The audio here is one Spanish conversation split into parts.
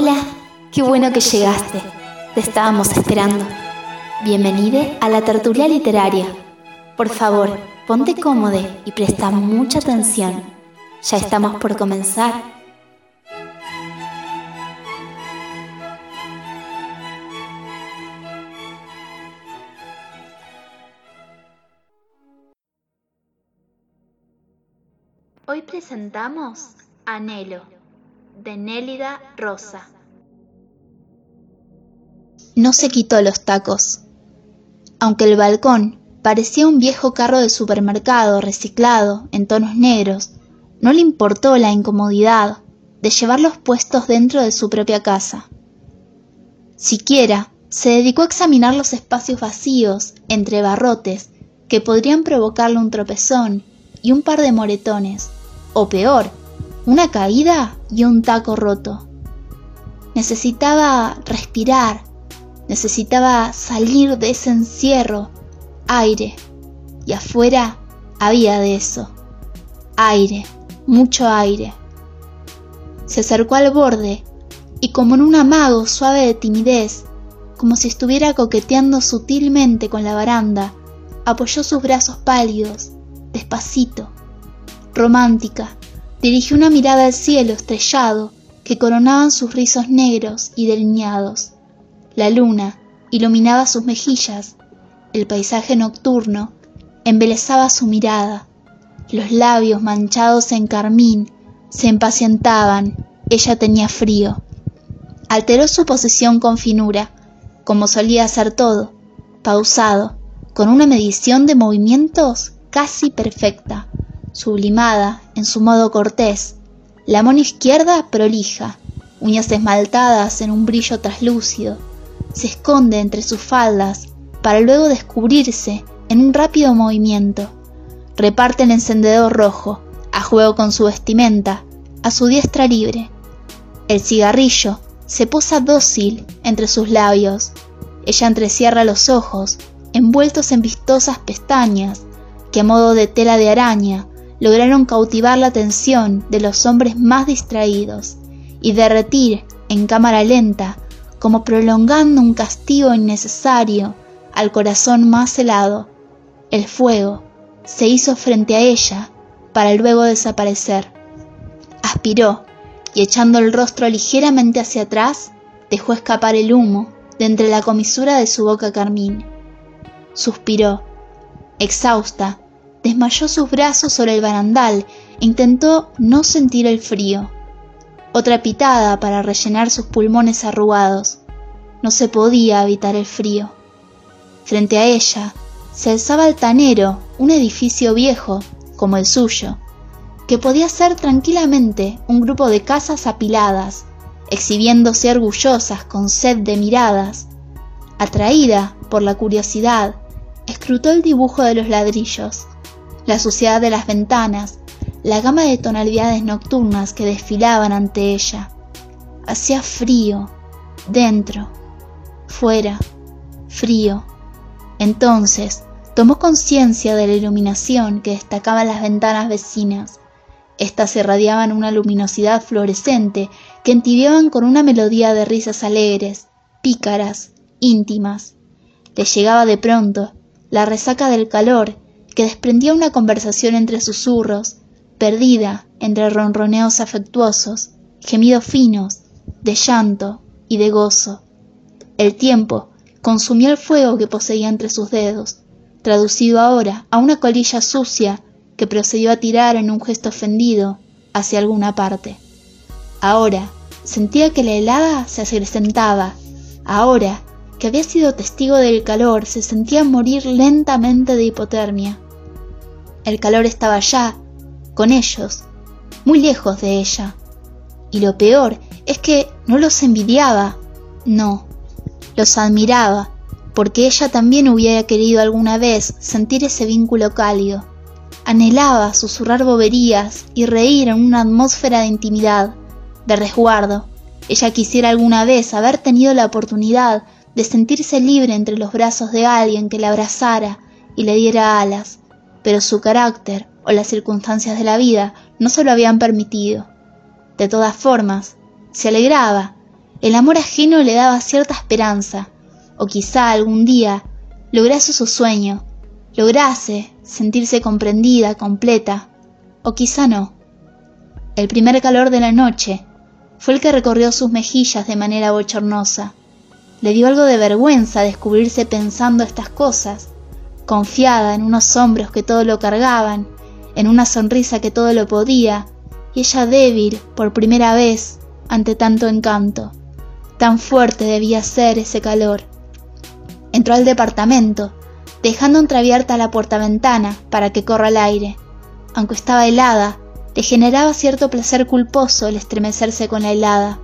Hola, qué bueno que llegaste. Te estábamos esperando. Bienvenide a la tertulia literaria. Por favor, ponte cómodo y presta mucha atención. Ya estamos por comenzar. Hoy presentamos Anhelo, de Nélida Rosa. No se quitó los tacos. Aunque el balcón parecía un viejo carro de supermercado reciclado en tonos negros, no le importó la incomodidad de llevarlos puestos dentro de su propia casa. Siquiera se dedicó a examinar los espacios vacíos entre barrotes que podrían provocarle un tropezón y un par de moretones, o peor, una caída y un taco roto. Necesitaba respirar, necesitaba salir de ese encierro, aire, y afuera había de eso, aire, mucho aire. Se acercó al borde y como en un amago suave de timidez, como si estuviera coqueteando sutilmente con la baranda, apoyó sus brazos pálidos, despacito, romántica, dirigió una mirada al cielo estrellado que coronaban sus rizos negros y delineados. La luna iluminaba sus mejillas, el paisaje nocturno embelezaba su mirada, los labios manchados en carmín se impacientaban, ella tenía frío. Alteró su posición con finura, como solía hacer todo, pausado, con una medición de movimientos casi perfecta sublimada en su modo cortés, la mano izquierda prolija, uñas esmaltadas en un brillo traslúcido, se esconde entre sus faldas para luego descubrirse en un rápido movimiento. Reparte el encendedor rojo, a juego con su vestimenta, a su diestra libre. El cigarrillo se posa dócil entre sus labios. Ella entrecierra los ojos, envueltos en vistosas pestañas, que a modo de tela de araña lograron cautivar la atención de los hombres más distraídos y derretir en cámara lenta, como prolongando un castigo innecesario al corazón más helado. El fuego se hizo frente a ella para luego desaparecer. Aspiró y echando el rostro ligeramente hacia atrás, dejó escapar el humo de entre la comisura de su boca carmín. Suspiró, exhausta, desmayó sus brazos sobre el barandal e intentó no sentir el frío. Otra pitada para rellenar sus pulmones arrugados. No se podía evitar el frío. Frente a ella se alzaba altanero un edificio viejo, como el suyo, que podía ser tranquilamente un grupo de casas apiladas, exhibiéndose orgullosas con sed de miradas. Atraída por la curiosidad, escrutó el dibujo de los ladrillos la suciedad de las ventanas, la gama de tonalidades nocturnas que desfilaban ante ella. Hacía frío, dentro, fuera, frío. Entonces tomó conciencia de la iluminación que destacaba las ventanas vecinas. Estas irradiaban una luminosidad fluorescente que entibiaban con una melodía de risas alegres, pícaras, íntimas. Le llegaba de pronto la resaca del calor que desprendía una conversación entre susurros, perdida entre ronroneos afectuosos, gemidos finos, de llanto y de gozo. El tiempo consumió el fuego que poseía entre sus dedos, traducido ahora a una colilla sucia que procedió a tirar en un gesto ofendido hacia alguna parte. Ahora sentía que la helada se acrecentaba, ahora que había sido testigo del calor se sentía morir lentamente de hipotermia. El calor estaba allá, con ellos, muy lejos de ella. Y lo peor es que no los envidiaba, no, los admiraba, porque ella también hubiera querido alguna vez sentir ese vínculo cálido. Anhelaba susurrar boberías y reír en una atmósfera de intimidad, de resguardo. Ella quisiera alguna vez haber tenido la oportunidad de sentirse libre entre los brazos de alguien que la abrazara y le diera alas, pero su carácter o las circunstancias de la vida no se lo habían permitido. De todas formas, se alegraba, El amor ajeno le daba cierta esperanza, o quizá algún día lograse su sueño, lograse sentirse comprendida, completa, o quizá no. El primer calor de la noche fue el que recorrió sus mejillas de manera bochornosa. Le dio algo de vergüenza descubrirse pensando estas cosas, confiada en unos hombros que todo lo cargaban, en una sonrisa que todo lo podía, y ella débil por primera vez ante tanto encanto. Tan fuerte debía ser ese calor. Entró al departamento, dejando entreabierta la puerta-ventana para que corra el aire. Aunque estaba helada, le generaba cierto placer culposo el estremecerse con la helada,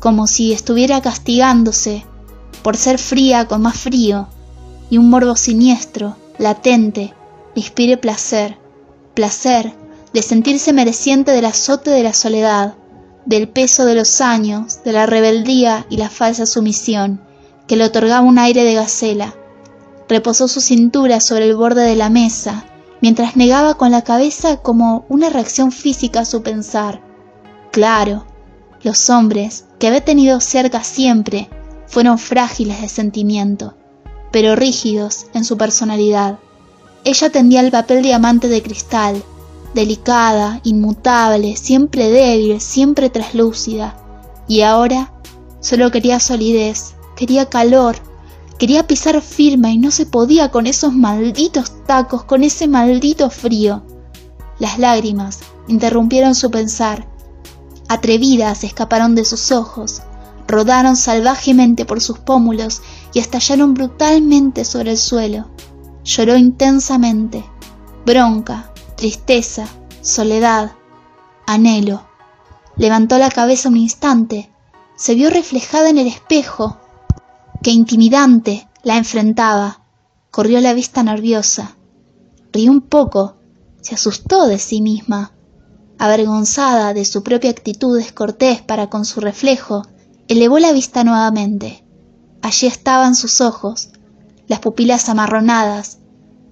como si estuviera castigándose por ser fría con más frío, y un morbo siniestro, latente, le inspire placer, placer de sentirse mereciente del azote de la soledad, del peso de los años, de la rebeldía y la falsa sumisión, que le otorgaba un aire de gacela. Reposó su cintura sobre el borde de la mesa, mientras negaba con la cabeza como una reacción física a su pensar. Claro, los hombres que había tenido cerca siempre fueron frágiles de sentimiento, pero rígidos en su personalidad. Ella tendía el papel diamante de cristal, delicada, inmutable, siempre débil, siempre traslúcida, y ahora solo quería solidez, quería calor, quería pisar firme y no se podía con esos malditos tacos, con ese maldito frío. Las lágrimas interrumpieron su pensar, atrevidas escaparon de sus ojos, rodaron salvajemente por sus pómulos y estallaron brutalmente sobre el suelo. Lloró intensamente, bronca, tristeza, soledad, anhelo. Levantó la cabeza un instante, se vio reflejada en el espejo, que intimidante la enfrentaba. Corrió la vista nerviosa. Rió un poco, se asustó de sí misma. Avergonzada de su propia actitud descortés para con su reflejo, elevó la vista nuevamente. Allí estaban sus ojos, las pupilas amarronadas,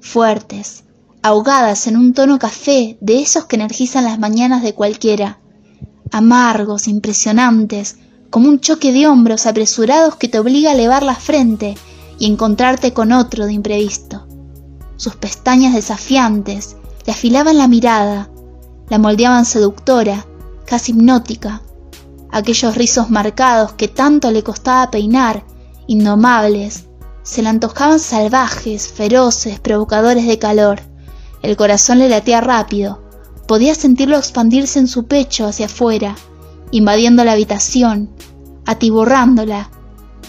fuertes, ahogadas en un tono café de esos que energizan las mañanas de cualquiera, amargos, impresionantes, como un choque de hombros apresurados que te obliga a elevar la frente y encontrarte con otro de imprevisto. Sus pestañas desafiantes le afilaban la mirada, la moldeaban seductora, casi hipnótica. Aquellos rizos marcados que tanto le costaba peinar, indomables, se le antojaban salvajes, feroces, provocadores de calor. El corazón le latía rápido. Podía sentirlo expandirse en su pecho hacia afuera, invadiendo la habitación, atiborrándola.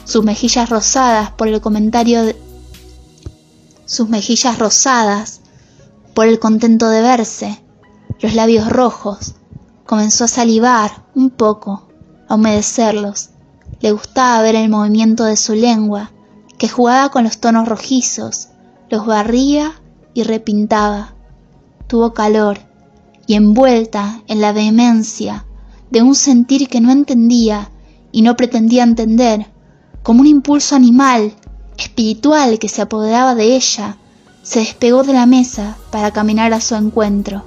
Sus mejillas rosadas por el comentario de... sus mejillas rosadas por el contento de verse, los labios rojos. Comenzó a salivar un poco, a humedecerlos. Le gustaba ver el movimiento de su lengua, que jugaba con los tonos rojizos, los barría y repintaba. Tuvo calor, y envuelta en la vehemencia de un sentir que no entendía y no pretendía entender, como un impulso animal, espiritual que se apoderaba de ella, se despegó de la mesa para caminar a su encuentro.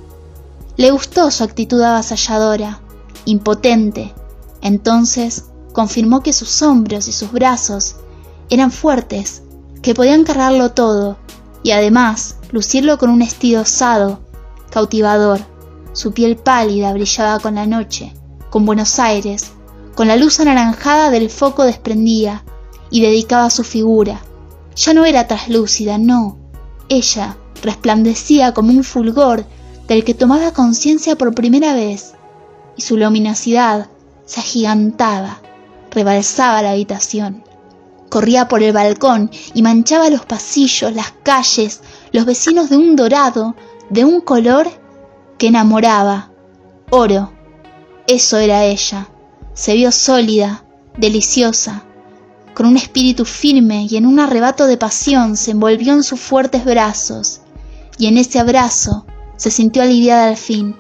Le gustó su actitud avasalladora, impotente. Entonces confirmó que sus hombros y sus brazos eran fuertes, que podían cargarlo todo y además lucirlo con un estilo osado, cautivador. Su piel pálida brillaba con la noche, con Buenos Aires, con la luz anaranjada del foco desprendía y dedicaba su figura. Ya no era traslúcida, no. Ella resplandecía como un fulgor del que tomaba conciencia por primera vez, y su luminosidad se agigantaba, rebalsaba la habitación corría por el balcón y manchaba los pasillos, las calles, los vecinos de un dorado, de un color que enamoraba. Oro. Eso era ella. Se vio sólida, deliciosa, con un espíritu firme y en un arrebato de pasión se envolvió en sus fuertes brazos, y en ese abrazo se sintió aliviada al fin.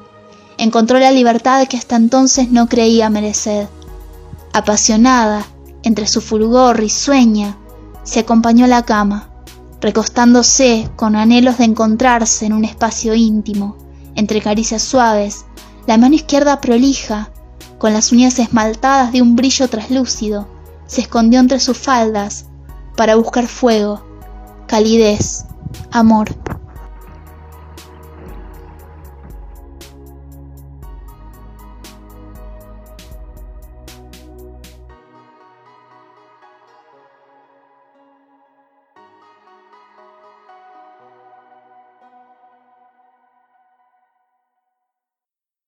Encontró la libertad que hasta entonces no creía merecer. Apasionada, entre su fulgor risueña, se acompañó a la cama, recostándose con anhelos de encontrarse en un espacio íntimo, entre caricias suaves, la mano izquierda prolija, con las uñas esmaltadas de un brillo traslúcido, se escondió entre sus faldas para buscar fuego, calidez, amor.